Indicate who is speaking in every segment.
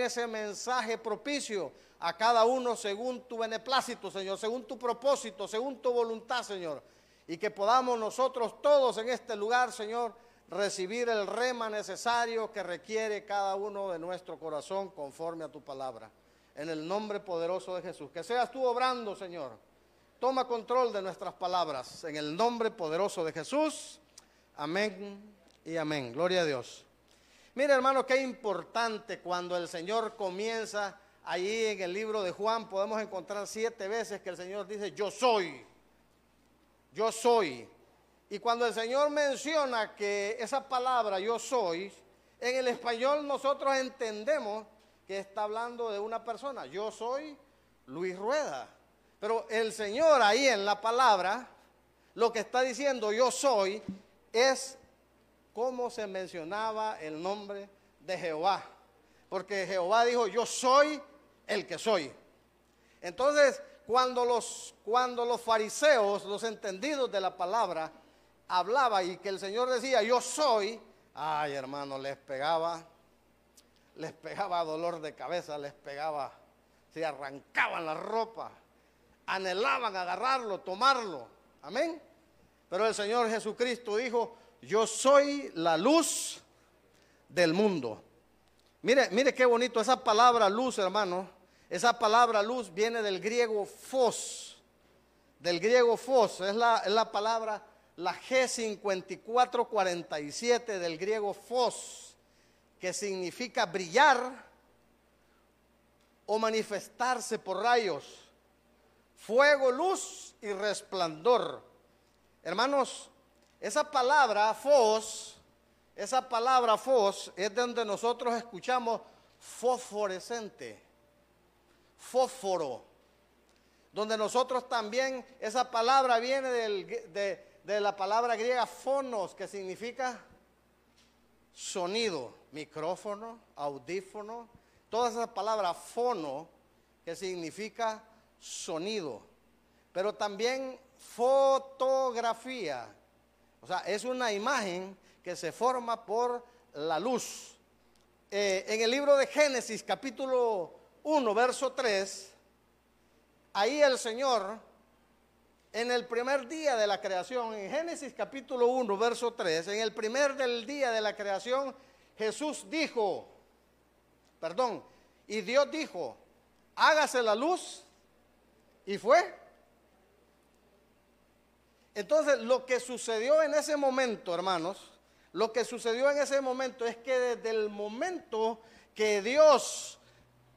Speaker 1: ese mensaje propicio a cada uno según tu beneplácito, Señor, según tu propósito, según tu voluntad, Señor. Y que podamos nosotros todos en este lugar, Señor, recibir el rema necesario que requiere cada uno de nuestro corazón conforme a tu palabra. En el nombre poderoso de Jesús. Que seas tú obrando, Señor. Toma control de nuestras palabras. En el nombre poderoso de Jesús. Amén y amén. Gloria a Dios. Mira, hermano, qué importante cuando el Señor comienza allí en el libro de Juan, podemos encontrar siete veces que el Señor dice, yo soy. Yo soy. Y cuando el Señor menciona que esa palabra yo soy, en el español nosotros entendemos que está hablando de una persona. Yo soy Luis Rueda. Pero el Señor ahí en la palabra, lo que está diciendo yo soy, es como se mencionaba el nombre de Jehová. Porque Jehová dijo, yo soy el que soy. Entonces, cuando los, cuando los fariseos, los entendidos de la palabra, hablaba y que el Señor decía, yo soy, ay hermano, les pegaba, les pegaba dolor de cabeza, les pegaba, se arrancaban la ropa, anhelaban agarrarlo, tomarlo, amén. Pero el Señor Jesucristo dijo, yo soy la luz del mundo. Mire, mire qué bonito esa palabra luz, hermano. Esa palabra luz viene del griego fos, del griego fos, es la, es la palabra la G5447 del griego fos, que significa brillar o manifestarse por rayos, fuego, luz y resplandor. Hermanos, esa palabra fos, esa palabra fos es donde nosotros escuchamos fosforescente, fósforo, donde nosotros también, esa palabra viene del, de, de la palabra griega fonos, que significa sonido, micrófono, audífono, todas esas palabras fono, que significa sonido, pero también fotografía, o sea, es una imagen que se forma por la luz. Eh, en el libro de Génesis, capítulo 1, verso 3, ahí el Señor en el primer día de la creación, en Génesis capítulo 1, verso 3, en el primer del día de la creación, Jesús dijo, perdón, y Dios dijo, hágase la luz, y fue. Entonces, lo que sucedió en ese momento, hermanos, lo que sucedió en ese momento es que desde el momento que Dios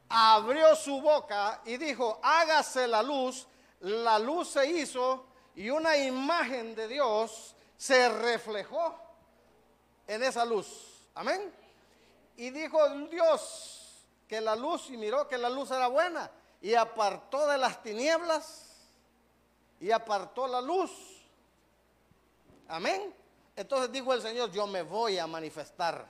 Speaker 1: abrió su boca y dijo, hágase la luz, la luz se hizo y una imagen de Dios se reflejó en esa luz. Amén. Y dijo Dios que la luz, y miró que la luz era buena, y apartó de las tinieblas, y apartó la luz. Amén. Entonces dijo el Señor, yo me voy a manifestar.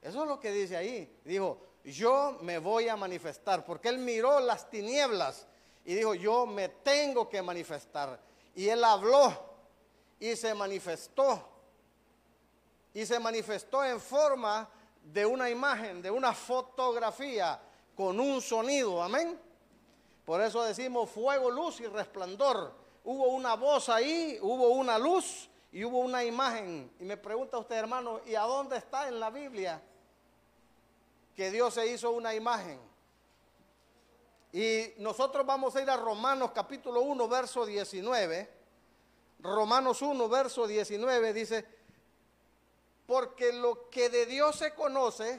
Speaker 1: Eso es lo que dice ahí. Dijo, yo me voy a manifestar, porque Él miró las tinieblas y dijo, yo me tengo que manifestar. Y él habló y se manifestó. Y se manifestó en forma de una imagen, de una fotografía, con un sonido. Amén. Por eso decimos fuego, luz y resplandor. Hubo una voz ahí, hubo una luz y hubo una imagen. Y me pregunta usted, hermano, ¿y a dónde está en la Biblia que Dios se hizo una imagen? Y nosotros vamos a ir a Romanos capítulo 1, verso 19. Romanos 1, verso 19 dice, porque lo que de Dios se conoce,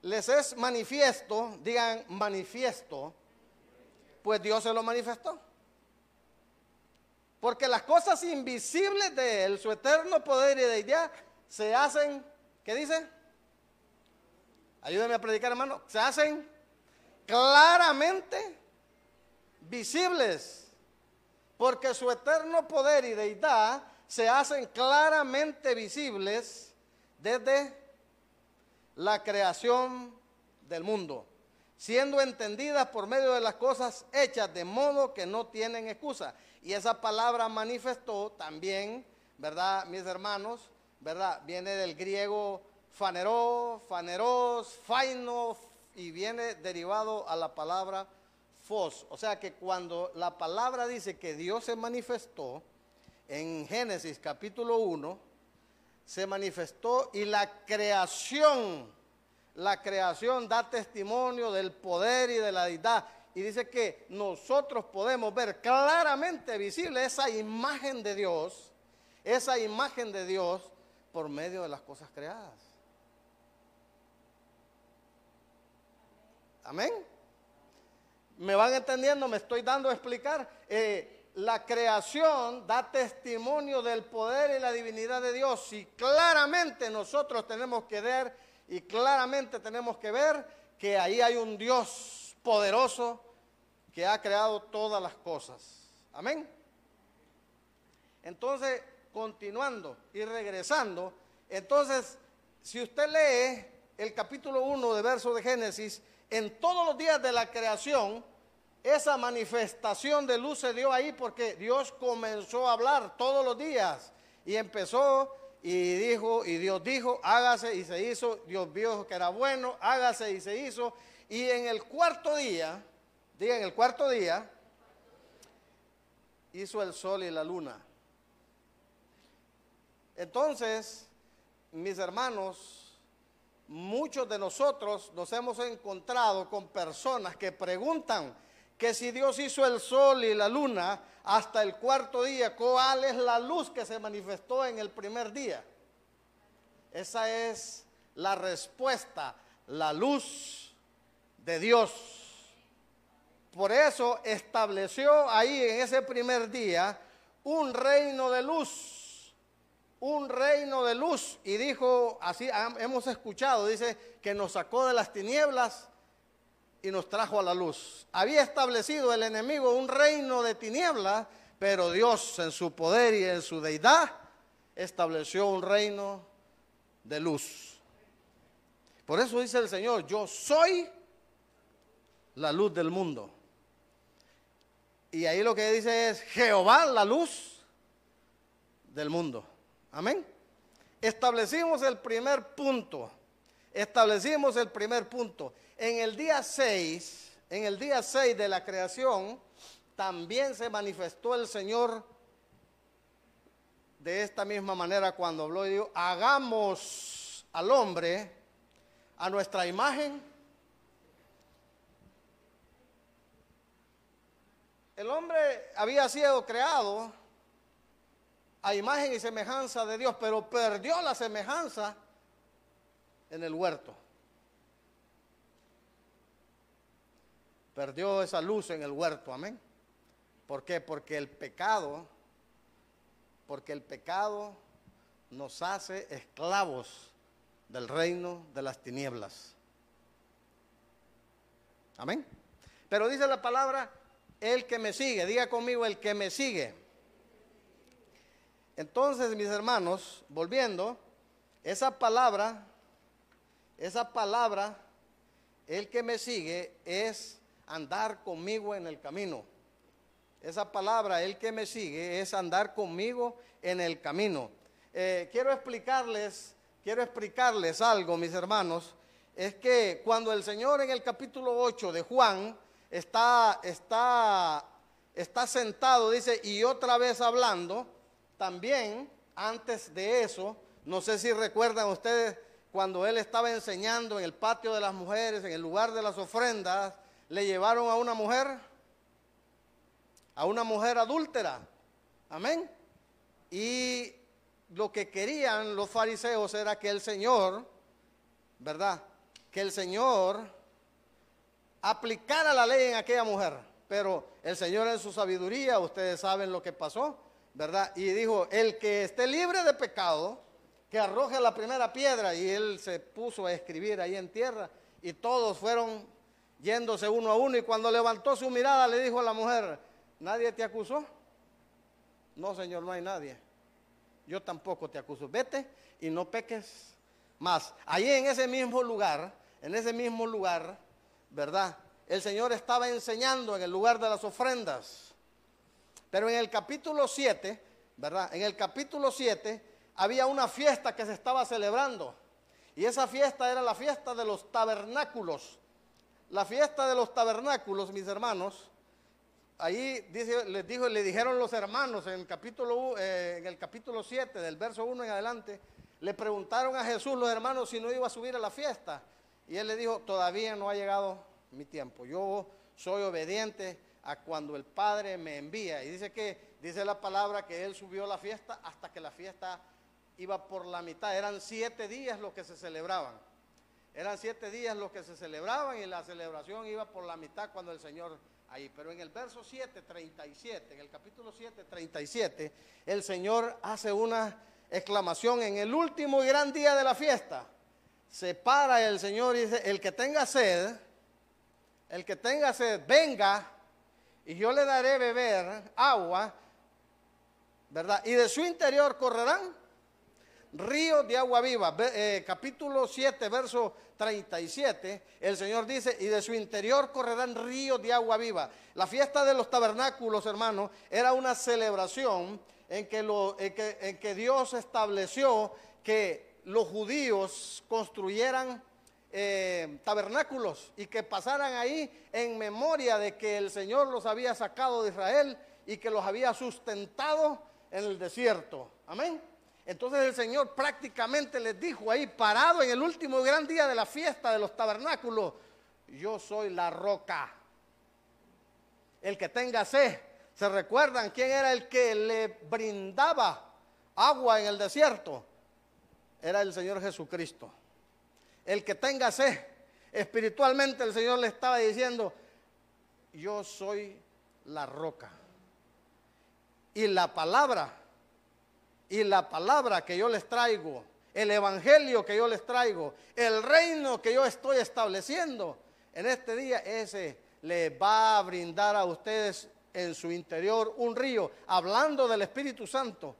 Speaker 1: les es manifiesto, digan manifiesto, pues Dios se lo manifestó. Porque las cosas invisibles de Él, su eterno poder y deidad, se hacen, ¿qué dice? Ayúdenme a predicar, hermano. Se hacen claramente visibles. Porque su eterno poder y deidad se hacen claramente visibles desde la creación del mundo, siendo entendidas por medio de las cosas hechas de modo que no tienen excusa. Y esa palabra manifestó también, ¿verdad, mis hermanos? ¿Verdad? Viene del griego faneró, faneros, faino, y viene derivado a la palabra fos. O sea que cuando la palabra dice que Dios se manifestó, en Génesis capítulo 1, se manifestó y la creación, la creación da testimonio del poder y de la deidad. Y dice que nosotros podemos ver claramente visible esa imagen de Dios, esa imagen de Dios por medio de las cosas creadas. Amén. ¿Me van entendiendo? Me estoy dando a explicar. Eh, la creación da testimonio del poder y la divinidad de Dios. Y claramente nosotros tenemos que ver y claramente tenemos que ver que ahí hay un Dios poderoso que ha creado todas las cosas. Amén. Entonces, continuando y regresando, entonces, si usted lee el capítulo 1 de verso de Génesis, en todos los días de la creación, esa manifestación de luz se dio ahí porque Dios comenzó a hablar todos los días y empezó y dijo, y Dios dijo, hágase y se hizo, Dios vio que era bueno, hágase y se hizo. Y en el cuarto día, diga en el cuarto día, hizo el sol y la luna. Entonces, mis hermanos, muchos de nosotros nos hemos encontrado con personas que preguntan, que si Dios hizo el sol y la luna hasta el cuarto día, ¿cuál es la luz que se manifestó en el primer día? Esa es la respuesta, la luz de Dios. Por eso estableció ahí en ese primer día un reino de luz, un reino de luz. Y dijo, así hemos escuchado, dice que nos sacó de las tinieblas y nos trajo a la luz. Había establecido el enemigo un reino de tinieblas, pero Dios en su poder y en su deidad estableció un reino de luz. Por eso dice el Señor, yo soy la luz del mundo. Y ahí lo que dice es Jehová, la luz del mundo. Amén. Establecimos el primer punto. Establecimos el primer punto. En el día 6, en el día 6 de la creación, también se manifestó el Señor de esta misma manera cuando habló y dijo, hagamos al hombre a nuestra imagen. El hombre había sido creado a imagen y semejanza de Dios, pero perdió la semejanza en el huerto. Perdió esa luz en el huerto, amén. ¿Por qué? Porque el pecado, porque el pecado nos hace esclavos del reino de las tinieblas. Amén. Pero dice la palabra, el que me sigue, diga conmigo, el que me sigue. Entonces, mis hermanos, volviendo, esa palabra, esa palabra, el que me sigue es andar conmigo en el camino. Esa palabra, el que me sigue, es andar conmigo en el camino. Eh, quiero explicarles, quiero explicarles algo, mis hermanos. Es que cuando el Señor en el capítulo 8 de Juan está, está, está sentado, dice, y otra vez hablando, también antes de eso, no sé si recuerdan ustedes cuando él estaba enseñando en el patio de las mujeres, en el lugar de las ofrendas, le llevaron a una mujer, a una mujer adúltera. Amén. Y lo que querían los fariseos era que el Señor, ¿verdad? Que el Señor aplicara la ley en aquella mujer. Pero el Señor en su sabiduría, ustedes saben lo que pasó, ¿verdad? Y dijo, el que esté libre de pecado, que arroje la primera piedra. Y él se puso a escribir ahí en tierra. Y todos fueron yéndose uno a uno y cuando levantó su mirada le dijo a la mujer, ¿nadie te acusó? No, Señor, no hay nadie. Yo tampoco te acuso. Vete y no peques más. Allí en ese mismo lugar, en ese mismo lugar, ¿verdad? El Señor estaba enseñando en el lugar de las ofrendas. Pero en el capítulo 7, ¿verdad? En el capítulo 7 había una fiesta que se estaba celebrando. Y esa fiesta era la fiesta de los tabernáculos. La fiesta de los tabernáculos, mis hermanos, ahí dice, les dijo, le dijeron los hermanos en el capítulo, eh, en el capítulo 7, del verso 1 en adelante, le preguntaron a Jesús los hermanos si no iba a subir a la fiesta. Y él le dijo, todavía no ha llegado mi tiempo. Yo soy obediente a cuando el Padre me envía. Y dice que, dice la palabra que él subió a la fiesta hasta que la fiesta iba por la mitad. Eran siete días los que se celebraban. Eran siete días los que se celebraban y la celebración iba por la mitad cuando el Señor ahí. Pero en el verso 7, 37, en el capítulo 7, 37, el Señor hace una exclamación en el último y gran día de la fiesta. Se para el Señor y dice, el que tenga sed, el que tenga sed, venga y yo le daré beber agua, ¿verdad? Y de su interior correrán ríos de agua viva. Eh, capítulo 7, verso 37, el Señor dice, y de su interior correrán ríos de agua viva. La fiesta de los tabernáculos, hermanos, era una celebración en que, Dios estableció que los judíos construyeran eh, tabernáculos y que pasaran ahí en memoria de que el Señor los había sacado de Israel y que los había sustentado en el desierto. Amén. Entonces el Señor prácticamente les dijo ahí, parado en el último gran día de la fiesta de los tabernáculos, yo soy la roca. El que tenga sed, ¿se recuerdan quién era el que le brindaba agua en el desierto? Era el Señor Jesucristo. El que tenga sed, espiritualmente el Señor le estaba diciendo, yo soy la roca. Y la palabra y la palabra que yo les traigo, el evangelio que yo les traigo, el reino que yo estoy estableciendo en este día, ese le va a brindar a ustedes en su interior un río. Hablando del Espíritu Santo,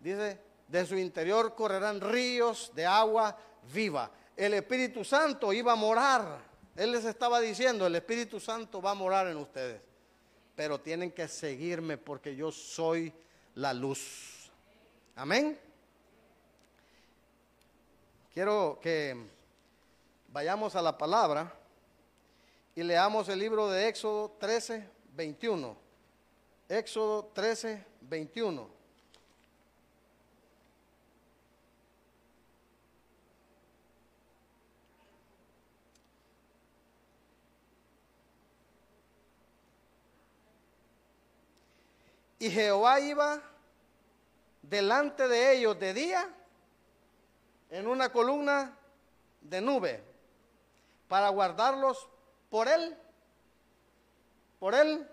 Speaker 1: dice, de su interior correrán ríos de agua viva. El Espíritu Santo iba a morar. Él les estaba diciendo, el Espíritu Santo va a morar en ustedes. Pero tienen que seguirme porque yo soy la luz. Amén. Quiero que vayamos a la palabra y leamos el libro de Éxodo 13, 21. Éxodo 13, 21. Y Jehová iba delante de ellos de día en una columna de nube para guardarlos por él, por él,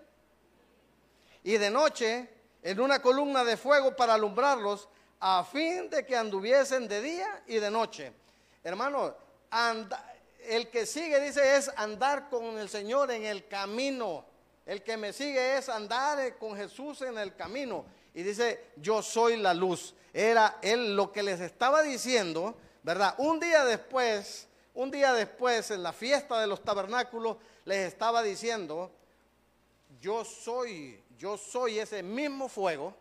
Speaker 1: y de noche en una columna de fuego para alumbrarlos a fin de que anduviesen de día y de noche. Hermano, el que sigue dice es andar con el Señor en el camino. El que me sigue es andar con Jesús en el camino y dice, yo soy la luz. Era él lo que les estaba diciendo, ¿verdad? Un día después, un día después, en la fiesta de los tabernáculos, les estaba diciendo, yo soy, yo soy ese mismo fuego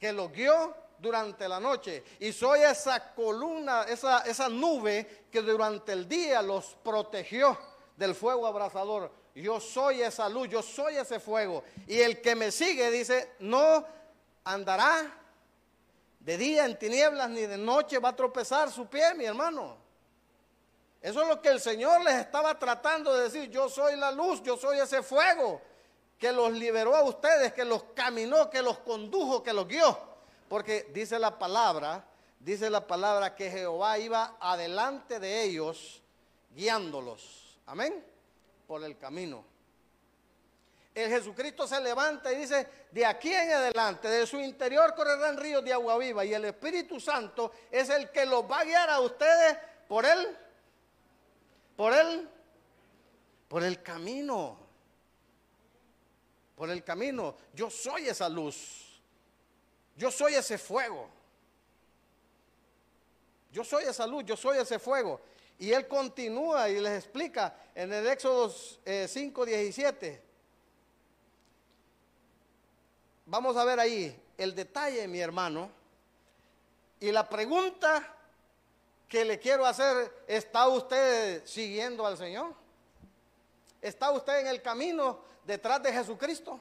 Speaker 1: que lo guió durante la noche. Y soy esa columna, esa, esa nube que durante el día los protegió del fuego abrasador. Yo soy esa luz, yo soy ese fuego. Y el que me sigue dice, no andará de día en tinieblas ni de noche va a tropezar su pie, mi hermano. Eso es lo que el Señor les estaba tratando de decir. Yo soy la luz, yo soy ese fuego que los liberó a ustedes, que los caminó, que los condujo, que los guió. Porque dice la palabra, dice la palabra que Jehová iba adelante de ellos guiándolos. Amén. Por el camino el Jesucristo se levanta y dice, de aquí en adelante, de su interior correrán ríos de agua viva y el Espíritu Santo es el que los va a guiar a ustedes por él, por él, por el camino, por el camino. Yo soy esa luz, yo soy ese fuego, yo soy esa luz, yo soy ese fuego. Y él continúa y les explica en el Éxodo 5, eh, 17 Vamos a ver ahí el detalle, mi hermano. Y la pregunta que le quiero hacer, ¿está usted siguiendo al Señor? ¿Está usted en el camino detrás de Jesucristo?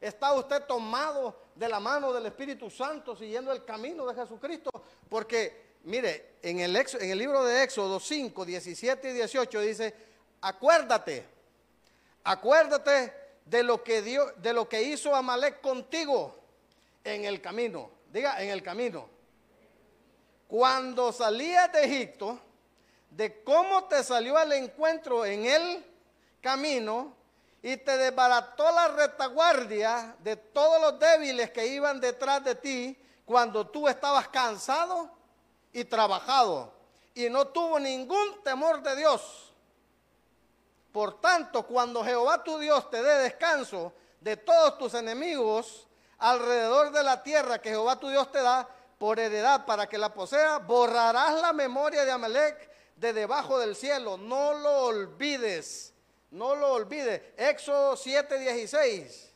Speaker 1: ¿Está usted tomado de la mano del Espíritu Santo siguiendo el camino de Jesucristo? Porque, mire, en el, libro de Éxodo 5, 17 y 18 dice, acuérdate, acuérdate de lo que, dio, de lo que hizo Amalek contigo en el camino. Diga, en el camino cuando salías de Egipto, de cómo te salió al encuentro en el camino y te desbarató la retaguardia de todos los débiles que iban detrás de ti cuando tú estabas cansado y trabajado y no tuvo ningún temor de Dios. Por tanto, cuando Jehová tu Dios te dé descanso de todos tus enemigos alrededor de la tierra que Jehová tu Dios te da, por heredad para que la posea, borrarás la memoria de Amalek de debajo del cielo. No lo olvides, no lo olvides. Éxodo 7:16,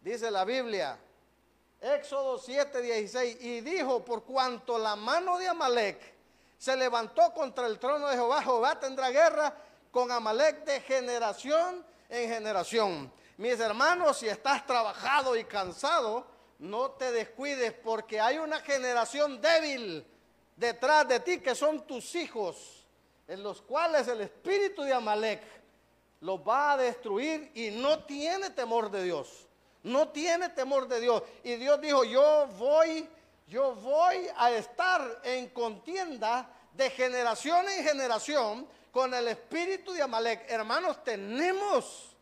Speaker 1: dice la Biblia. Éxodo 7:16, y dijo, por cuanto la mano de Amalek se levantó contra el trono de Jehová, Jehová tendrá guerra con Amalek de generación en generación. Mis hermanos, si estás trabajado y cansado, no te descuides porque hay una generación débil detrás de ti que son tus hijos, en los cuales el espíritu de Amalek los va a destruir y no tiene temor de Dios. No tiene temor de Dios. Y Dios dijo, yo voy, yo voy a estar en contienda de generación en generación con el espíritu de Amalek. Hermanos, tenemos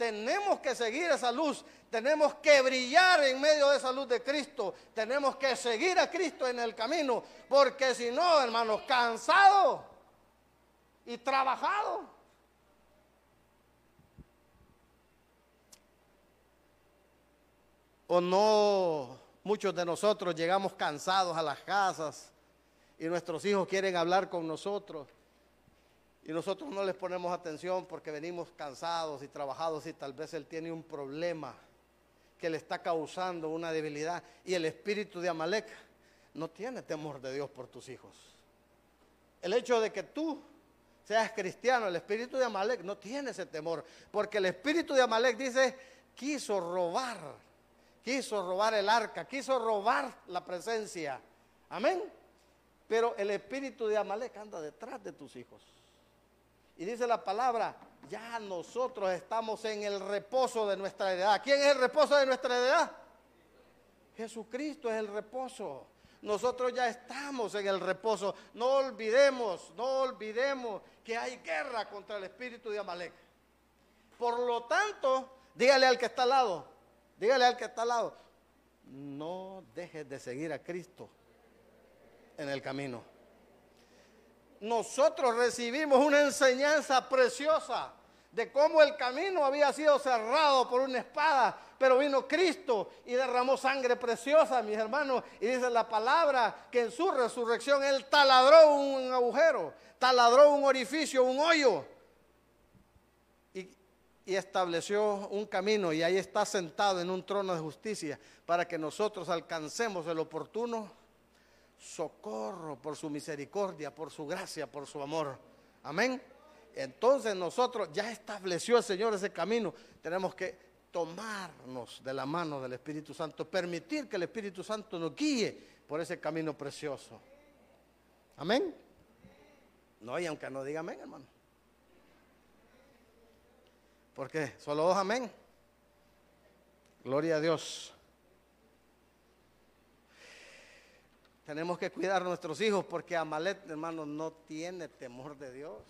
Speaker 1: tenemos que seguir esa luz, tenemos que brillar en medio de esa luz de Cristo, tenemos que seguir a Cristo en el camino, porque si no, hermanos, cansado y trabajado. O no, muchos de nosotros llegamos cansados a las casas y nuestros hijos quieren hablar con nosotros y nosotros no les ponemos atención porque venimos cansados y trabajados y tal vez él tiene un problema que le está causando una debilidad. Y el espíritu de Amalek no tiene temor de Dios por tus hijos. El hecho de que tú seas cristiano, el espíritu de Amalek no tiene ese temor. Porque el espíritu de Amalek dice, quiso robar, quiso robar el arca, quiso robar la presencia. Amén. Pero el espíritu de Amalek anda detrás de tus hijos. Y dice la palabra, ya nosotros estamos en el reposo de nuestra edad. ¿Quién es el reposo de nuestra edad? Jesucristo es el reposo. Nosotros ya estamos en el reposo. No olvidemos, no olvidemos que hay guerra contra el espíritu de Amalek. Por lo tanto, dígale al que está al lado, dígale al que está al lado, no dejes de seguir a Cristo en el camino nosotros recibimos una enseñanza preciosa de cómo el camino había sido cerrado por una espada, pero vino Cristo y derramó sangre preciosa, mis hermanos. Y dice la palabra que en su resurrección Él taladró un agujero, taladró un orificio, un hoyo, y, y estableció un camino. Y ahí está sentado en un trono de justicia para que nosotros alcancemos el oportuno socorro, por su misericordia, por su gracia, por su amor. Amén. Entonces nosotros ya estableció el Señor ese camino. Tenemos que tomarnos de la mano del Espíritu Santo, permitir que el Espíritu Santo nos guíe por ese camino precioso. Amén. No, y aunque no diga amén, hermano. Porque solo dos amén. Gloria a Dios. Tenemos que cuidar a nuestros hijos porque Amalet, hermano, no tiene temor de Dios.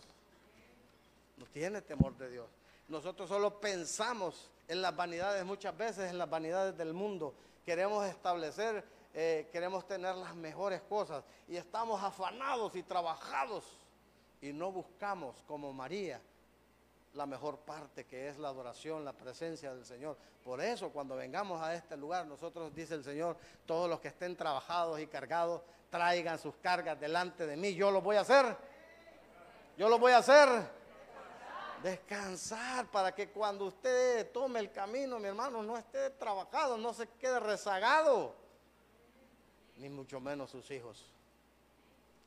Speaker 1: No tiene temor de Dios. Nosotros solo pensamos en las vanidades, muchas veces en las vanidades del mundo. Queremos establecer, eh, queremos tener las mejores cosas y estamos afanados y trabajados y no buscamos como María la mejor parte que es la adoración, la presencia del Señor. Por eso cuando vengamos a este lugar, nosotros dice el Señor, todos los que estén trabajados y cargados, traigan sus cargas delante de mí. Yo lo voy a hacer. Yo lo voy a hacer. Descansar para que cuando usted tome el camino, mi hermano, no esté trabajado, no se quede rezagado, ni mucho menos sus hijos.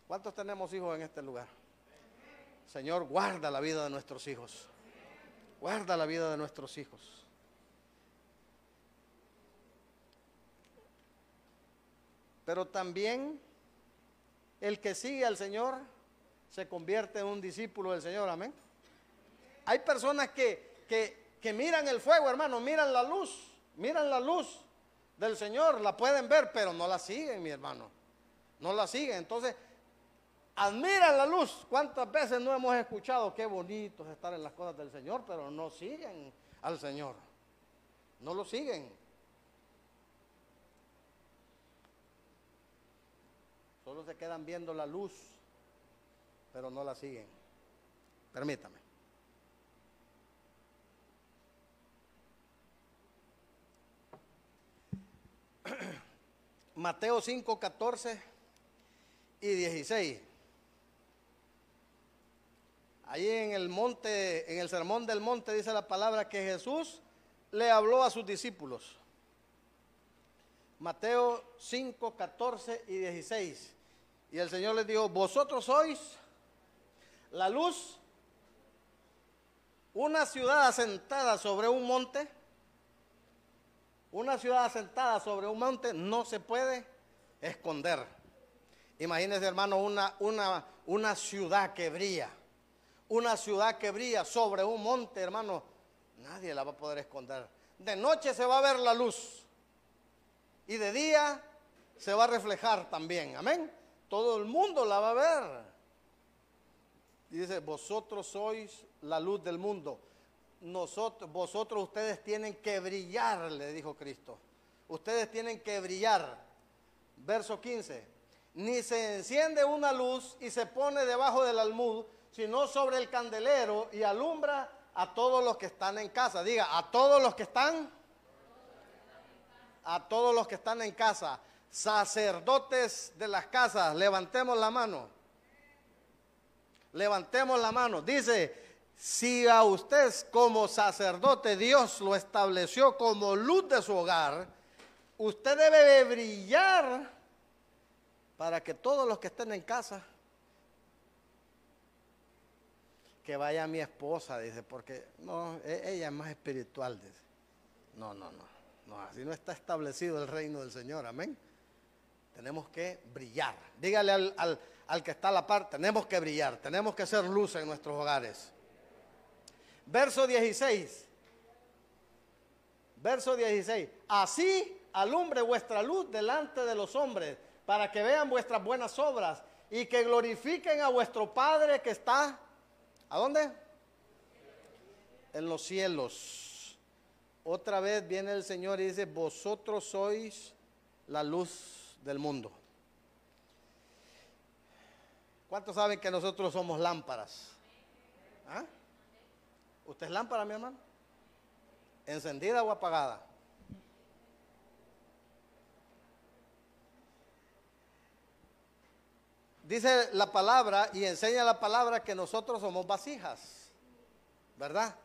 Speaker 1: ¿Cuántos tenemos hijos en este lugar? Señor, guarda la vida de nuestros hijos. Guarda la vida de nuestros hijos. Pero también el que sigue al Señor se convierte en un discípulo del Señor, amén. Hay personas que, que, miran el fuego, hermano, miran la luz, miran la luz del Señor, la pueden ver, pero no la siguen, mi hermano. No la siguen. Entonces, admiran la luz. ¿Cuántas veces no hemos escuchado qué bonito es estar en las cosas del Señor, pero no siguen al Señor? No lo siguen. Solo se quedan viendo la luz, pero no la siguen. Permítame. Mateo 5, 14 y 16. Ahí en el monte, en el sermón del monte dice la palabra que Jesús le habló a sus discípulos. Mateo 5, 14 y 16. Y el Señor les dijo, vosotros sois la luz, una ciudad asentada sobre un monte una ciudad asentada sobre un monte no se puede esconder. Imagínense, hermano, una, una, una ciudad que brilla. Una ciudad que brilla sobre un monte, hermano. Nadie la va a poder esconder. De noche se va a ver la luz. Y de día se va a reflejar también. Amén. Todo el mundo la va a ver. Dice, vosotros sois la luz del mundo vosotros ustedes tienen que brillar, le dijo Cristo. Ustedes tienen que brillar. Verso 15. Ni se enciende una luz y se pone debajo del almud, sino sobre el candelero y alumbra a todos los que están en casa. Diga, a todos los que están, a todos los que están en casa, sacerdotes de las casas, levantemos la mano. Levantemos la mano. Dice, si a usted como sacerdote Dios lo estableció como luz de su hogar, usted debe de brillar para que todos los que estén en casa, que vaya mi esposa, dice, porque no, e, ella es más espiritual, dice. No, no, no, no, así no está establecido el reino del Señor, amén. Tenemos que brillar. Dígale al, al que está a la par, tenemos que brillar, tenemos que ser luz en nuestros hogares. Verso 16. Verso 16. Así alumbre vuestra luz delante de los hombres, para que vean vuestras buenas obras y que glorifiquen a vuestro Padre que está. ¿A dónde? En los cielos. Otra vez viene el Señor y dice, vosotros sois la luz del mundo. ¿Cuántos saben que nosotros somos lámparas? ¿Ah? ¿Usted es lámpara, mi hermano? ¿Encendida o apagada? Dice la palabra y enseña la palabra que nosotros somos vasijas, ¿verdad?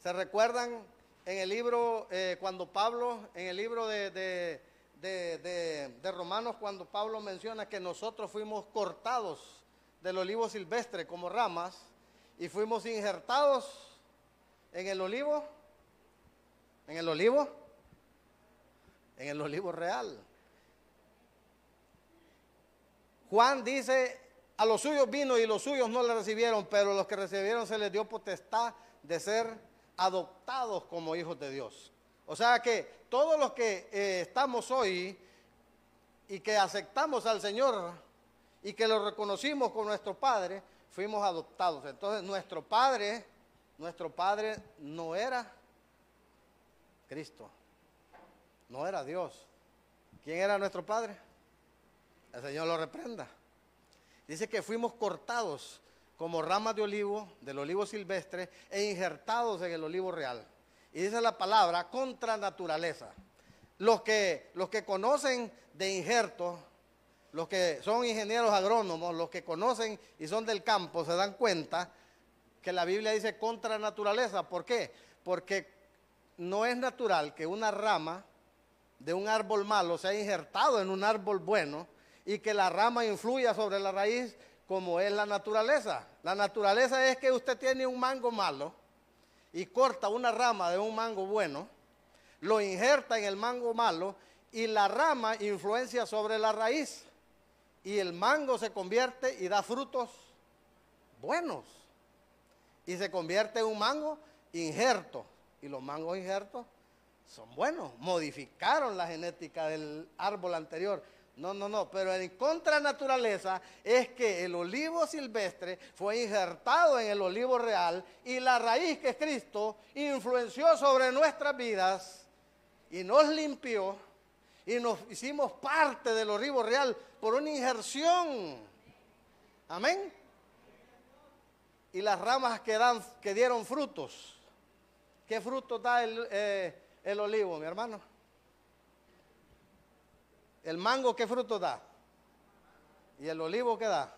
Speaker 1: ¿Se recuerdan en el libro, eh, cuando Pablo, en el libro de, de, de, Romanos, cuando Pablo menciona que nosotros fuimos cortados del olivo silvestre como ramas y fuimos injertados en el olivo, en el olivo, en el olivo real. Juan dice, a los suyos vino y los suyos no le recibieron, pero los que recibieron se les dio potestad de ser adoptados como hijos de Dios. O sea que todos los que eh, estamos hoy y que aceptamos al Señor y que lo reconocimos con nuestro Padre, fuimos adoptados. Entonces nuestro Padre nuestro padre no era Cristo, no era Dios. ¿Quién era nuestro padre? El Señor lo reprenda. Dice que fuimos cortados como ramas de olivo, del olivo silvestre, e injertados en el olivo real. Y dice la palabra contra naturaleza. Los que, los que conocen de injerto, los que son ingenieros agrónomos, los que conocen y son del campo, se dan cuenta que la Biblia dice contra naturaleza. ¿Por qué? Porque no es natural que una rama de un árbol malo sea injertado en un árbol bueno y que la rama influya sobre la raíz como es la naturaleza. La naturaleza es que usted tiene un mango malo y corta una rama de un mango bueno, lo injerta en el mango malo y la rama influencia sobre la raíz y el mango se convierte y da frutos buenos y se convierte en un mango injerto y los mangos injertos son buenos, modificaron la genética del árbol anterior. No, no, no, pero en contra naturaleza es que el olivo silvestre fue injertado en el olivo real y la raíz que es Cristo influenció sobre nuestras vidas y nos limpió y nos hicimos parte del olivo real por una injerción. Amén. Y las ramas que, dan, que dieron frutos. ¿Qué fruto da el, eh, el olivo, mi hermano? ¿El mango qué fruto da? ¿Y el olivo qué da?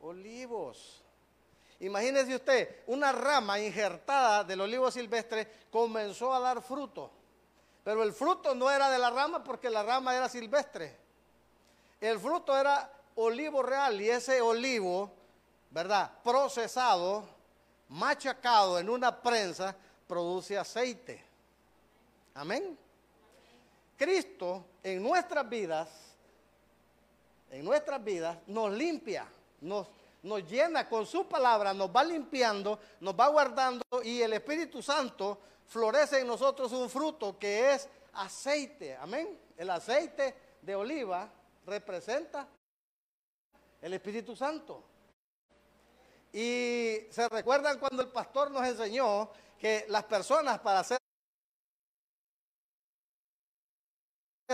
Speaker 1: Olivos. Imagínese usted, una rama injertada del olivo silvestre comenzó a dar fruto. Pero el fruto no era de la rama porque la rama era silvestre. El fruto era olivo real y ese olivo, ¿verdad? Procesado, machacado en una prensa, produce aceite. Amén. Cristo en nuestras vidas, en nuestras vidas, nos limpia, nos, nos llena con su palabra, nos va limpiando, nos va guardando y el Espíritu Santo florece en nosotros un fruto que es aceite. Amén. El aceite de oliva representa el Espíritu Santo. Y se recuerdan cuando el pastor nos enseñó que las personas para ser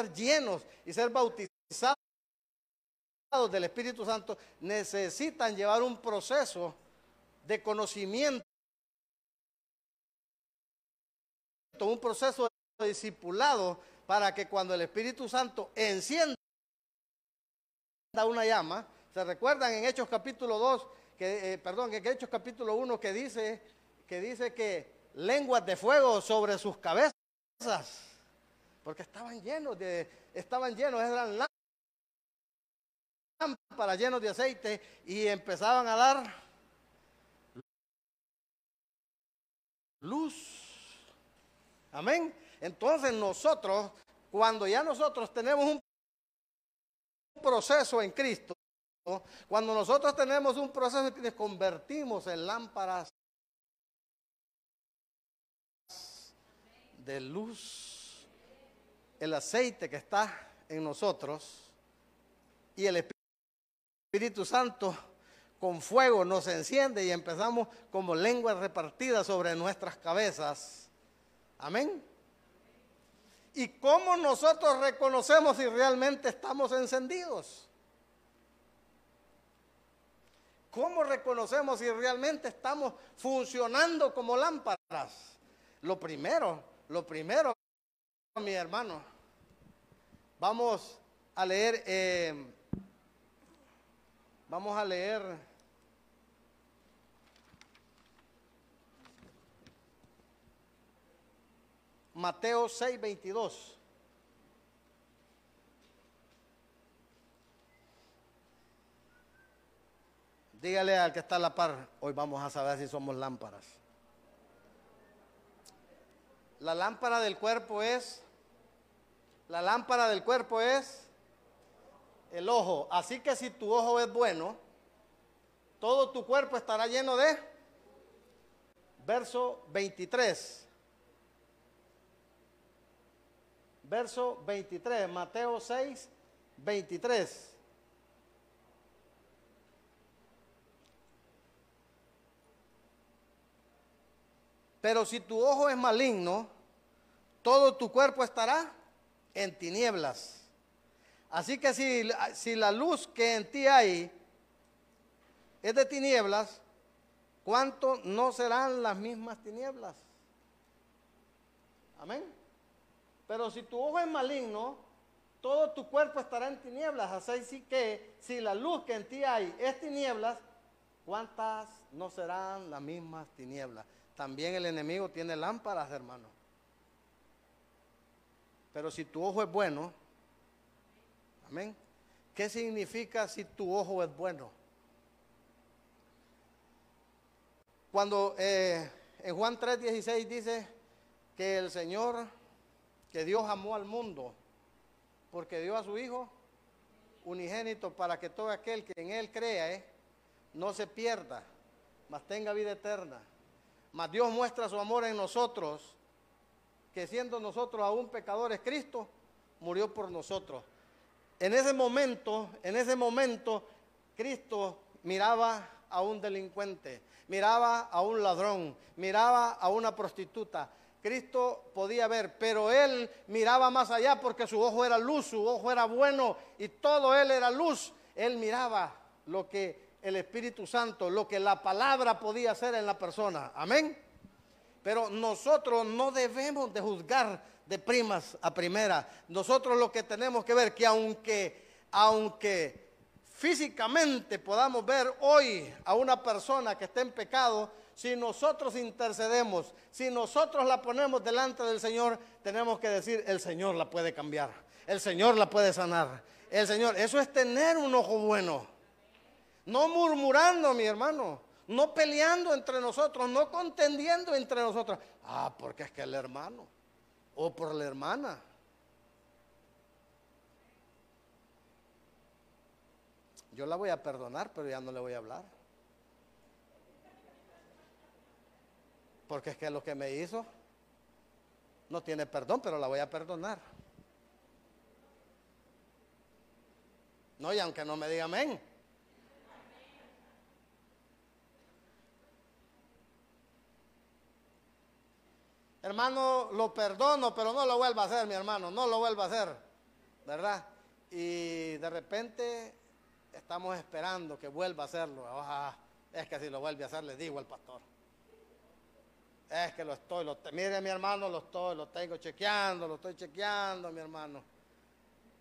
Speaker 1: llenos y ser bautizados del Espíritu Santo necesitan llevar un proceso de conocimiento, un proceso de discipulado para que cuando el Espíritu Santo encienda una llama, se recuerdan en Hechos capítulo 2, que, eh, perdón, en Hechos capítulo 1 que dice, que dice que lenguas de fuego sobre sus cabezas porque estaban llenos de, estaban llenos, eran lámparas llenos de aceite y empezaban a dar luz. Amén. Entonces nosotros, cuando ya nosotros tenemos un proceso en Cristo, cuando nosotros tenemos un proceso que nos convertimos en lámparas de luz el aceite que está en nosotros y el Espíritu Santo con fuego nos enciende y empezamos como lenguas repartidas sobre nuestras cabezas. Amén. ¿Y cómo nosotros reconocemos si realmente estamos encendidos? ¿Cómo reconocemos si realmente estamos funcionando como lámparas? Lo primero, lo primero mi hermano. Vamos a leer, eh, vamos a leer Mateo 6, 22. Dígale al que está a la par, hoy vamos a saber si somos lámparas. La lámpara del cuerpo es la lámpara del cuerpo es el ojo. Así que si tu ojo es bueno, todo tu cuerpo estará lleno de... Verso 23. Verso 23, Mateo 6, 23. Pero si tu ojo es maligno, todo tu cuerpo estará en tinieblas. Así que si, si la luz que en ti hay es de tinieblas, ¿cuánto no serán las mismas tinieblas? Amén. Pero si tu ojo es maligno, todo tu cuerpo estará en tinieblas. Así que si la luz que en ti hay es tinieblas, ¿cuántas no serán las mismas tinieblas? También el enemigo tiene lámparas, hermano. Pero si tu ojo es bueno, amén, ¿Qué significa si tu ojo es bueno? Cuando eh, en Juan 3:16 dice que el Señor, que Dios amó al mundo, porque dio a su Hijo unigénito para que todo aquel que en Él crea eh, no se pierda, mas tenga vida eterna. Mas Dios muestra su amor en nosotros, que siendo nosotros aún pecadores, Cristo murió por nosotros. En ese momento, en ese momento, Cristo miraba a un delincuente, miraba a un ladrón, miraba a una prostituta. Cristo podía ver, pero él miraba más allá porque su ojo era luz, su ojo era bueno y todo él era luz. Él miraba lo que el Espíritu Santo, lo que la palabra podía hacer en la persona. Amén. Pero nosotros no debemos de juzgar de primas a primera. Nosotros lo que tenemos que ver que aunque aunque físicamente podamos ver hoy a una persona que está en pecado, si nosotros intercedemos, si nosotros la ponemos delante del Señor, tenemos que decir, el Señor la puede cambiar, el Señor la puede sanar, el Señor, eso es tener un ojo bueno. No murmurando, mi hermano, no peleando entre nosotros, no contendiendo entre nosotros. Ah, porque es que el hermano o por la hermana. Yo la voy a perdonar, pero ya no le voy a hablar. Porque es que lo que me hizo no tiene perdón, pero la voy a perdonar. No, y aunque no me diga amén. Hermano, lo perdono, pero no lo vuelva a hacer, mi hermano, no lo vuelva a hacer, ¿verdad? Y de repente estamos esperando que vuelva a hacerlo. es que si lo vuelve a hacer, le digo al pastor. Es que lo estoy, mire mi hermano, lo estoy, lo tengo chequeando, lo estoy chequeando, mi hermano.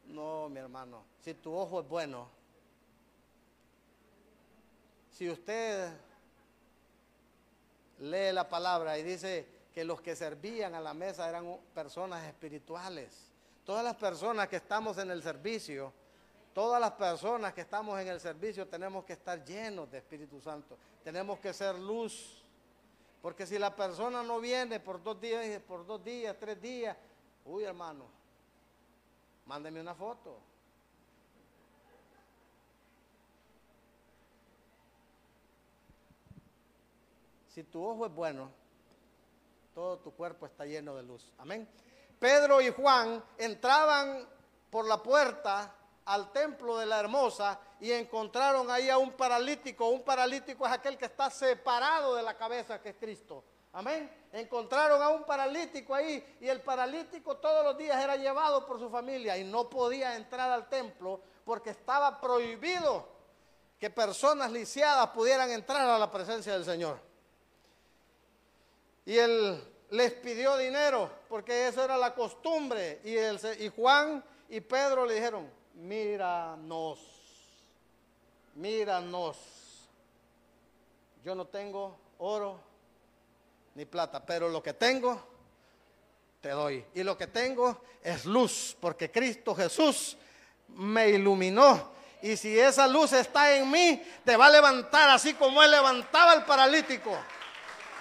Speaker 1: No, mi hermano, si tu ojo es bueno, si usted lee la palabra y dice, que los que servían a la mesa eran personas espirituales. Todas las personas que estamos en el servicio, todas las personas que estamos en el servicio tenemos que estar llenos de Espíritu Santo. Tenemos que ser luz. Porque si la persona no viene por dos días, por dos días, tres días, uy hermano, mándeme una foto. Si tu ojo es bueno, todo tu cuerpo está lleno de luz. Amén. Pedro y Juan entraban por la puerta al templo de la hermosa y encontraron ahí a un paralítico. Un paralítico es aquel que está separado de la cabeza que es Cristo. Amén. Encontraron a un paralítico ahí y el paralítico todos los días era llevado por su familia y no podía entrar al templo porque estaba prohibido que personas lisiadas pudieran entrar a la presencia del Señor. Y él les pidió dinero, porque eso era la costumbre. Y, y Juan y Pedro le dijeron, míranos, míranos. Yo no tengo oro ni plata, pero lo que tengo, te doy. Y lo que tengo es luz, porque Cristo Jesús me iluminó. Y si esa luz está en mí, te va a levantar así como Él levantaba al paralítico.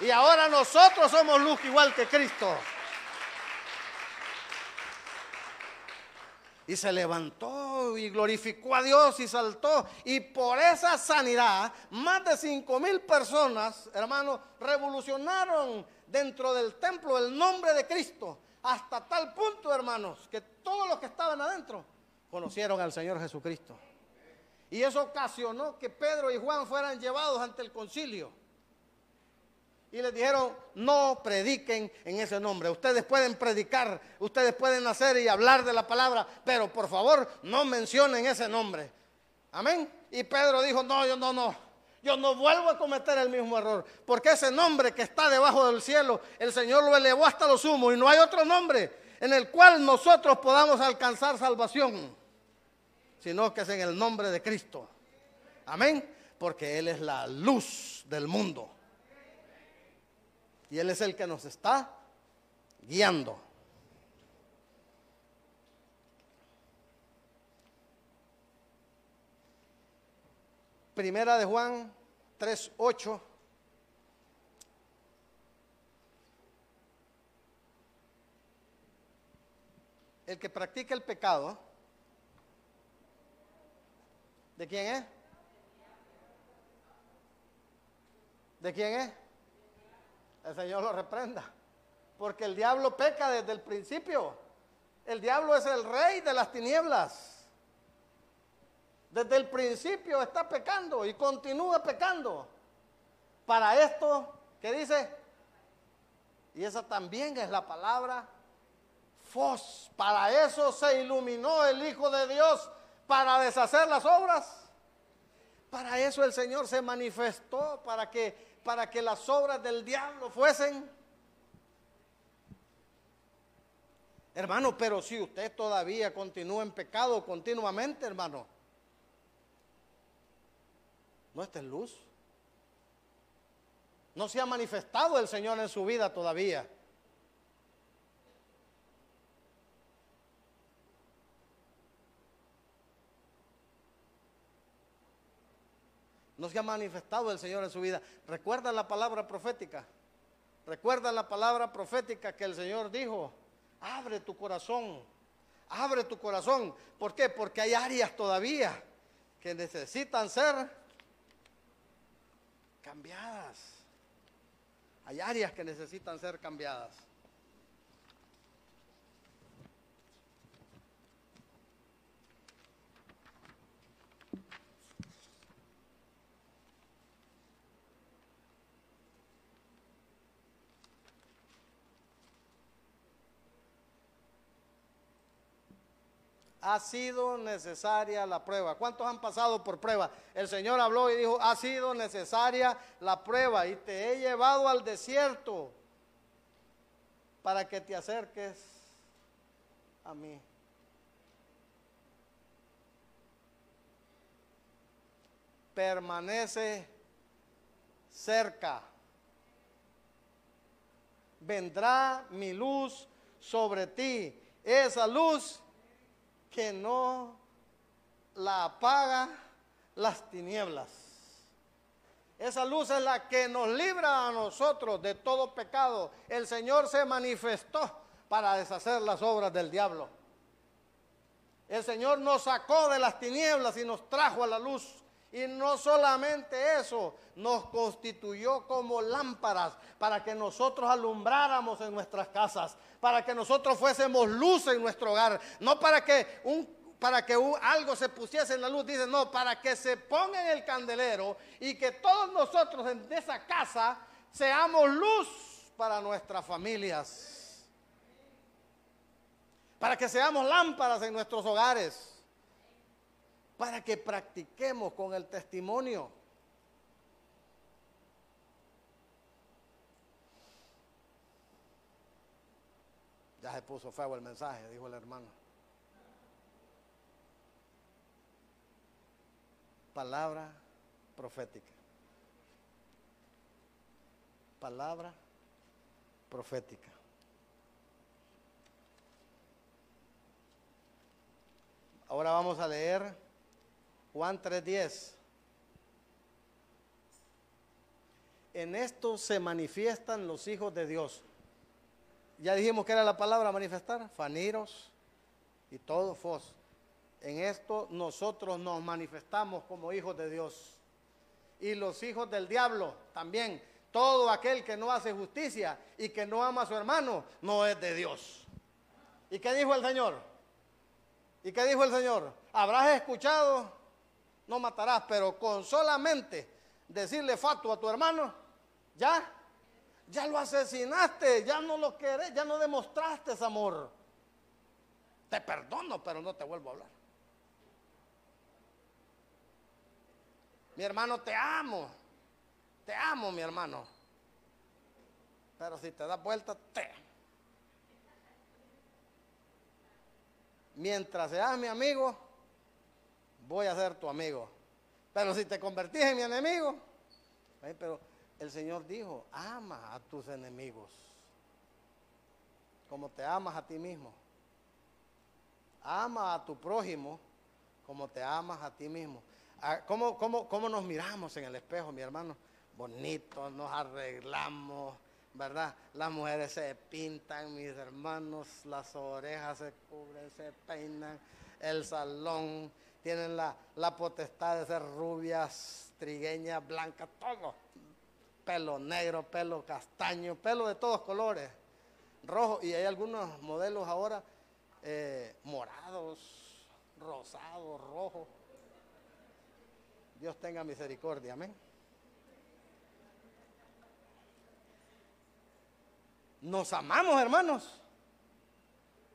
Speaker 1: Y ahora nosotros somos luz igual que Cristo. Y se levantó y glorificó a Dios y saltó. Y por esa sanidad, más de cinco mil personas, hermanos, revolucionaron dentro del templo el nombre de Cristo. Hasta tal punto, hermanos, que todos los que estaban adentro conocieron al Señor Jesucristo. Y eso ocasionó que Pedro y Juan fueran llevados ante el concilio y les dijeron, no prediquen en ese nombre. Ustedes pueden predicar, ustedes pueden hacer y hablar de la palabra, pero por favor no mencionen ese nombre. Amén. Y Pedro dijo, no, yo no, no. Yo no vuelvo a cometer el mismo error, porque ese nombre que está debajo del cielo, el Señor lo elevó hasta lo sumo y no hay otro nombre en el cual nosotros podamos alcanzar salvación, sino que es en el nombre de Cristo. Amén. Porque Él es la luz del mundo. Y Él es el que nos está guiando. Primera de Juan 3.8. El que practica el pecado, ¿de quién es? ¿De quién es? El Señor lo reprenda. Porque el diablo peca desde el principio. El diablo es el rey de las tinieblas. Desde el principio está pecando y continúa pecando. Para esto, ¿qué dice? Y esa también es la palabra fos. Para eso se iluminó el Hijo de Dios, para deshacer las obras. Para eso el Señor se manifestó, para que, para que las obras del diablo fuesen Hermano, pero si usted todavía continúa en pecado continuamente, hermano, no está en luz. No se ha manifestado el Señor en su vida todavía. No se ha manifestado el Señor en su vida. ¿Recuerda la palabra profética? ¿Recuerda la palabra profética que el Señor dijo? Abre tu corazón. Abre tu corazón. ¿Por qué? Porque hay áreas todavía que necesitan ser cambiadas. Hay áreas que necesitan ser cambiadas. Ha sido necesaria la prueba. ¿Cuántos han pasado por prueba? El Señor habló y dijo, ha sido necesaria la prueba y te he llevado al desierto para que te acerques a mí. Permanece cerca. Vendrá mi luz sobre ti. Esa luz que no la apaga las tinieblas. Esa luz es la que nos libra a nosotros de todo pecado. El Señor se manifestó para deshacer las obras del diablo. El Señor nos sacó de las tinieblas y nos trajo a la luz. Y no solamente eso, nos constituyó como lámparas para que nosotros alumbráramos en nuestras casas, para que nosotros fuésemos luz en nuestro hogar, no para que un para que algo se pusiese en la luz, dice, no, para que se ponga en el candelero y que todos nosotros en esa casa seamos luz para nuestras familias, para que seamos lámparas en nuestros hogares para que practiquemos con el testimonio. Ya se puso feo el mensaje, dijo el hermano. Palabra profética. Palabra profética. Ahora vamos a leer Juan 3:10. En esto se manifiestan los hijos de Dios. Ya dijimos que era la palabra manifestar, faniros y todo fos. En esto nosotros nos manifestamos como hijos de Dios. Y los hijos del diablo también. Todo aquel que no hace justicia y que no ama a su hermano no es de Dios. ¿Y qué dijo el Señor? ¿Y qué dijo el Señor? Habrás escuchado no matarás, pero con solamente decirle fato a tu hermano, ya, ya lo asesinaste, ya no lo querés, ya no demostraste ese amor. Te perdono, pero no te vuelvo a hablar. Mi hermano, te amo. Te amo, mi hermano. Pero si te das vuelta, te. Mientras seas mi amigo, voy a ser tu amigo. Pero si te convertís en mi enemigo, pero el Señor dijo, ama a tus enemigos, como te amas a ti mismo. Ama a tu prójimo como te amas a ti mismo. ¿Cómo, cómo, cómo nos miramos en el espejo, mi hermano? Bonitos, nos arreglamos, ¿verdad? Las mujeres se pintan, mis hermanos, las orejas se cubren, se peinan, el salón, tienen la, la potestad de ser rubias, trigueñas, blancas, todo. Pelo negro, pelo castaño, pelo de todos colores, rojo, y hay algunos modelos ahora eh, morados, rosados, rojos. Dios tenga misericordia, amén. Nos amamos, hermanos.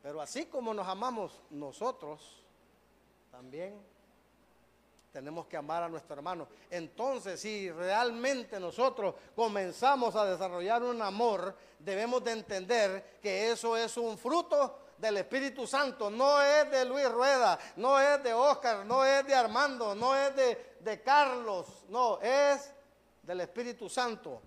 Speaker 1: Pero así como nos amamos nosotros, también tenemos que amar a nuestro hermano. Entonces, si realmente nosotros comenzamos a desarrollar un amor, debemos de entender que eso es un fruto del Espíritu Santo, no es de Luis Rueda, no es de Oscar, no es de Armando, no es de, de Carlos, no, es del Espíritu Santo.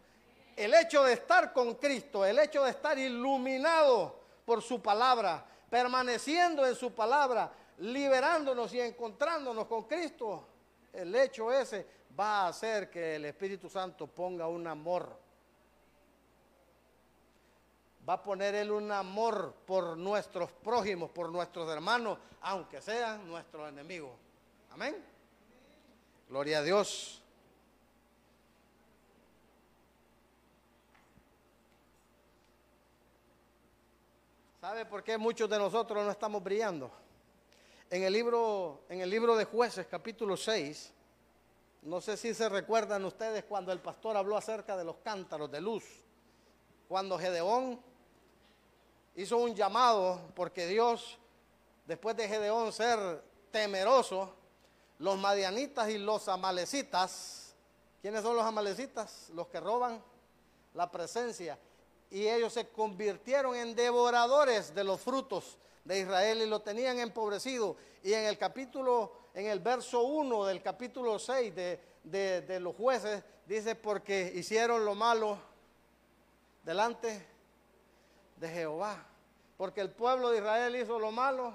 Speaker 1: El hecho de estar con Cristo, el hecho de estar iluminado por su palabra, permaneciendo en su palabra, liberándonos y encontrándonos con Cristo, el hecho ese va a hacer que el Espíritu Santo ponga un amor. Va a poner Él un amor por nuestros prójimos, por nuestros hermanos, aunque sean nuestros enemigos. Amén. Gloria a Dios. ¿Sabe por qué muchos de nosotros no estamos brillando? En el libro, en el libro de jueces, capítulo 6, no sé si se recuerdan ustedes cuando el pastor habló acerca de los cántaros de luz. Cuando Gedeón hizo un llamado, porque Dios, después de Gedeón ser temeroso, los madianitas y los amalecitas, ¿quiénes son los amalecitas? Los que roban la presencia y ellos se convirtieron en devoradores de los frutos de Israel y lo tenían empobrecido. Y en el capítulo, en el verso 1 del capítulo 6 de, de los jueces, dice, porque hicieron lo malo delante de Jehová. Porque el pueblo de Israel hizo lo malo,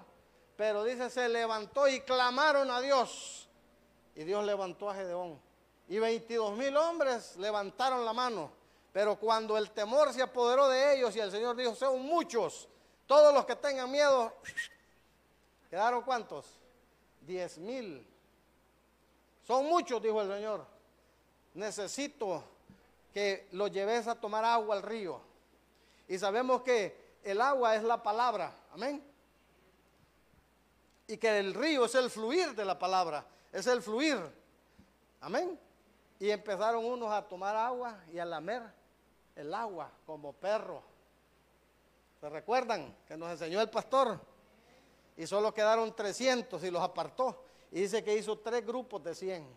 Speaker 1: pero dice, se levantó y clamaron a Dios. Y Dios levantó a Gedeón. Y 22 mil hombres levantaron la mano pero cuando el temor se apoderó de ellos y el Señor dijo, son muchos, todos los que tengan miedo, ¿quedaron cuántos? Diez mil. Son muchos, dijo el Señor. Necesito que los lleves a tomar agua al río. Y sabemos que el agua es la palabra, amén. Y que el río es el fluir de la palabra, es el fluir, amén. Y empezaron unos a tomar agua y a lamer el agua como perro. ¿Se recuerdan que nos enseñó el pastor? Y solo quedaron 300 y los apartó. Y dice que hizo tres grupos de 100.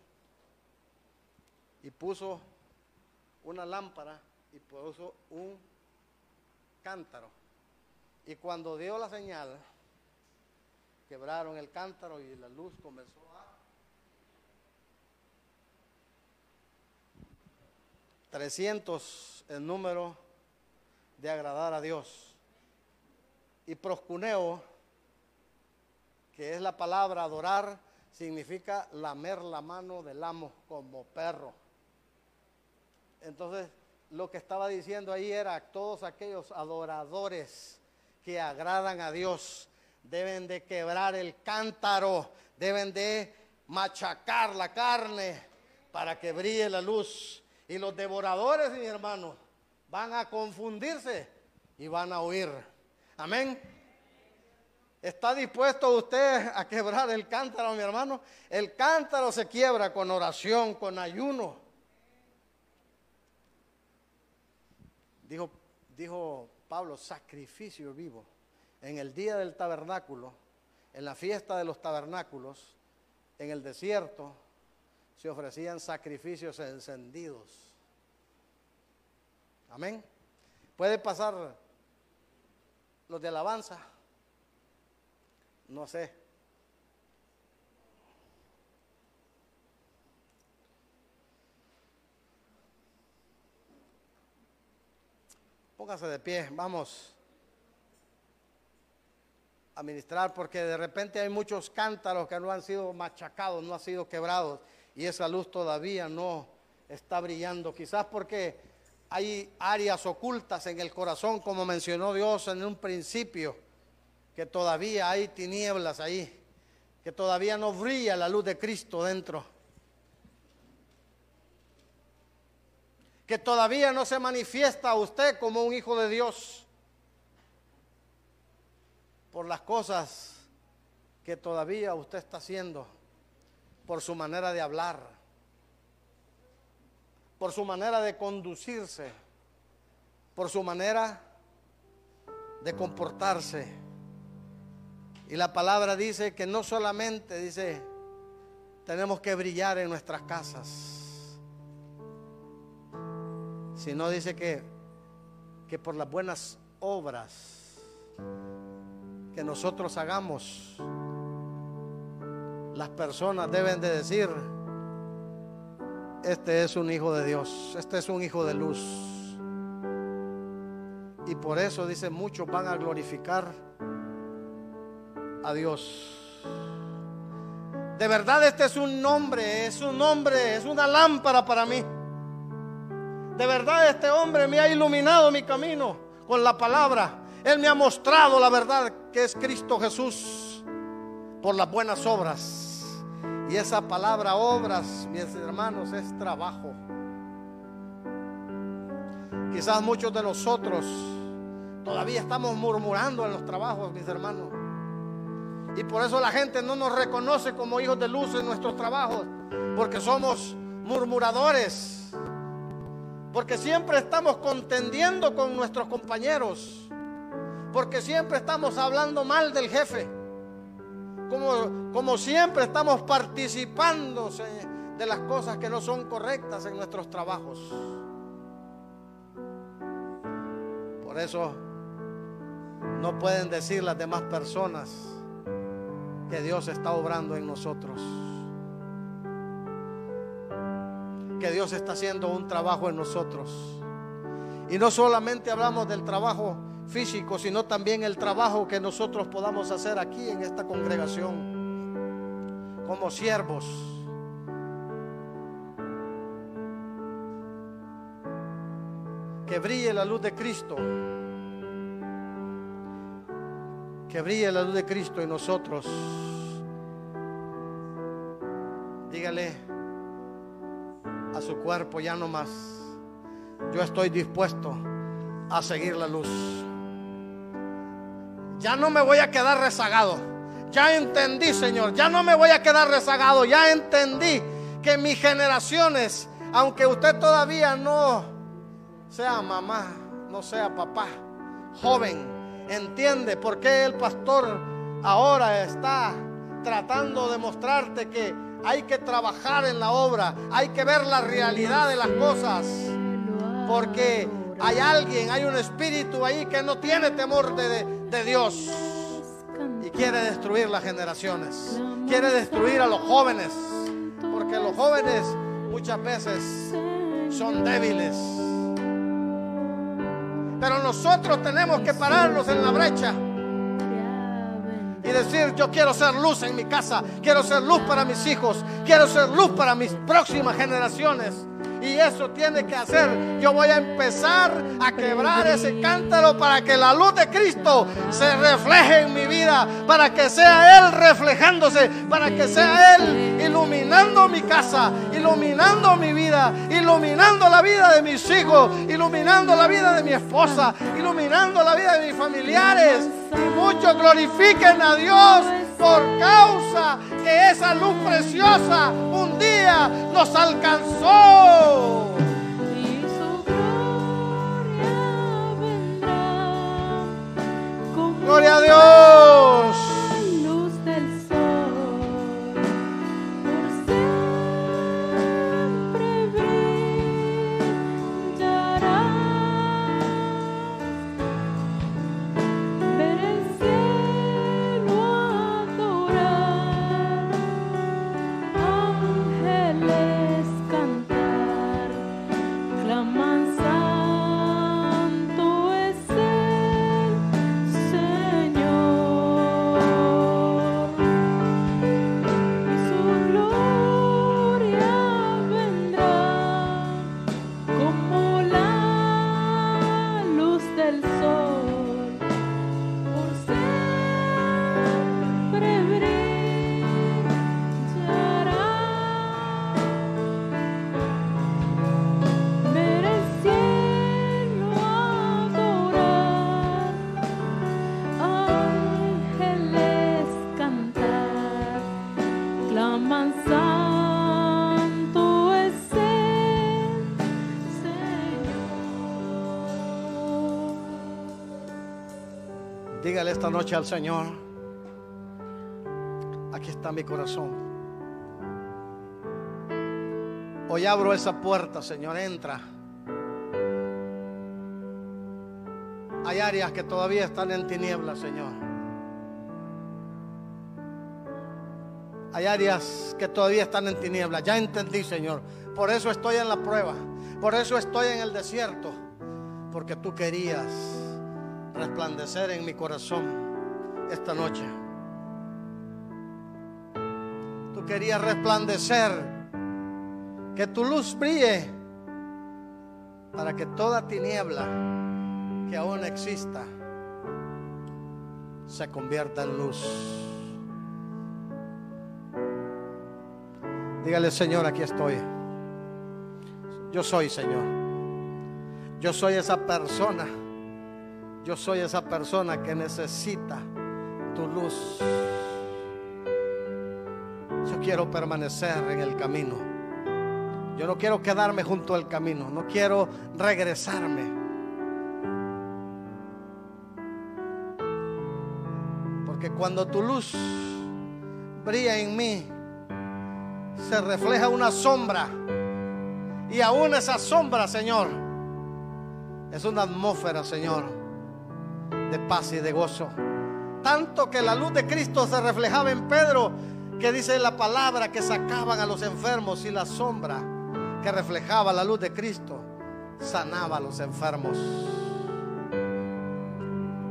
Speaker 1: Y puso una lámpara y puso un cántaro. Y cuando dio la señal, quebraron el cántaro y la luz comenzó a 300 el número de agradar a Dios. Y proscuneo, que es la palabra adorar, significa lamer la mano del amo como perro. Entonces, lo que estaba diciendo ahí era todos aquellos adoradores que agradan a Dios deben de quebrar el cántaro, deben de machacar la carne para que brille la luz y los devoradores, mi hermano, van a confundirse y van a huir. Amén. ¿Está dispuesto usted a quebrar el cántaro, mi hermano? El cántaro se quiebra con oración, con ayuno. Dijo, dijo Pablo, sacrificio vivo. En el día del tabernáculo, en la fiesta de los tabernáculos, en el desierto, se ofrecían sacrificios encendidos. Amén. Puede pasar los de alabanza. No sé. Póngase de pie, vamos a ministrar porque de repente hay muchos cántaros que no han sido machacados, no han sido quebrados y esa luz todavía no está brillando. Quizás porque hay áreas ocultas en el corazón, como mencionó Dios en un principio, que todavía hay tinieblas ahí, que todavía no brilla la luz de Cristo dentro. Que todavía no se manifiesta a usted como un hijo de Dios por las cosas que todavía usted está haciendo, por su manera de hablar, por su manera de conducirse, por su manera de comportarse. Y la palabra dice que no solamente dice, tenemos que brillar en nuestras casas, sino dice que, que por las buenas obras que nosotros hagamos, las personas deben de decir, este es un hijo de Dios, este es un hijo de luz. Y por eso dice, muchos van a glorificar a Dios. De verdad este es un nombre, es un nombre, es una lámpara para mí. De verdad este hombre me ha iluminado mi camino con la palabra. Él me ha mostrado la verdad que es Cristo Jesús por las buenas obras. Y esa palabra obras, mis hermanos, es trabajo. Quizás muchos de nosotros todavía estamos murmurando en los trabajos, mis hermanos. Y por eso la gente no nos reconoce como hijos de luz en nuestros trabajos, porque somos murmuradores, porque siempre estamos contendiendo con nuestros compañeros, porque siempre estamos hablando mal del jefe como, como siempre estamos participando de las cosas que no son correctas en nuestros trabajos. Por eso no pueden decir las demás personas que Dios está obrando en nosotros. Que Dios está haciendo un trabajo en nosotros. Y no solamente hablamos del trabajo físico, sino también el trabajo que nosotros podamos hacer aquí en esta congregación como siervos. Que brille la luz de Cristo. Que brille la luz de Cristo en nosotros. Dígale a su cuerpo ya no más. Yo estoy dispuesto a seguir la luz. Ya no me voy a quedar rezagado. Ya entendí, Señor. Ya no me voy a quedar rezagado. Ya entendí que mis generaciones, aunque usted todavía no sea mamá, no sea papá, joven, entiende por qué el pastor ahora está tratando de mostrarte que hay que trabajar en la obra, hay que ver la realidad de las cosas. Porque hay alguien, hay un espíritu ahí que no tiene temor de, Dios y quiere destruir las generaciones, quiere destruir a los jóvenes, porque los jóvenes muchas veces son débiles. Pero nosotros tenemos que pararnos en la brecha y decir, yo quiero ser luz en mi casa, quiero ser luz para mis hijos, quiero ser luz para mis próximas generaciones. Y eso tiene que hacer. Yo voy a empezar a quebrar ese cántaro para que la luz de Cristo se refleje en mi vida, para que sea Él reflejándose, para que sea Él iluminando mi casa, iluminando mi vida, iluminando la vida de mis hijos, iluminando la vida de mi esposa, iluminando la vida de mis familiares. Y muchos glorifiquen a Dios por causa que esa luz preciosa un día nos alcanzó. Gloria a Dios. Esta noche al Señor, aquí está mi corazón. Hoy abro esa puerta, Señor, entra. Hay áreas que todavía están en tinieblas, Señor. Hay áreas que todavía están en tinieblas. Ya entendí, Señor. Por eso estoy en la prueba. Por eso estoy en el desierto. Porque tú querías resplandecer en mi corazón esta noche. Tú querías resplandecer, que tu luz brille para que toda tiniebla que aún exista se convierta en luz. Dígale, Señor, aquí estoy. Yo soy, Señor. Yo soy esa persona yo soy esa persona que necesita tu luz. Yo quiero permanecer en el camino. Yo no quiero quedarme junto al camino. No quiero regresarme. Porque cuando tu luz brilla en mí, se refleja una sombra. Y aún esa sombra, Señor, es una atmósfera, Señor de paz y de gozo. Tanto que la luz de Cristo se reflejaba en Pedro, que dice la palabra que sacaban a los enfermos y la sombra que reflejaba la luz de Cristo sanaba a los enfermos.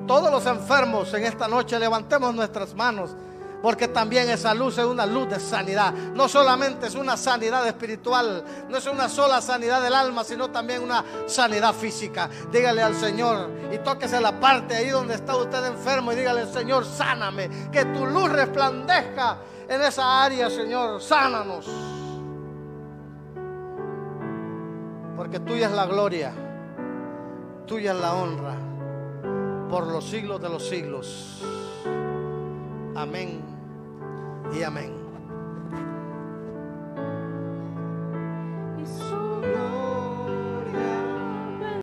Speaker 1: Todos los enfermos en esta noche levantemos nuestras manos porque también esa luz es una luz de sanidad. No solamente es una sanidad espiritual, no es una sola sanidad del alma, sino también una sanidad física. Dígale al Señor y tóquese la parte ahí donde está usted enfermo y dígale, Señor, sáname. Que tu luz resplandezca en esa área, Señor. Sánanos. Porque tuya es la gloria, tuya es la honra, por los siglos de los siglos. Amén y amén.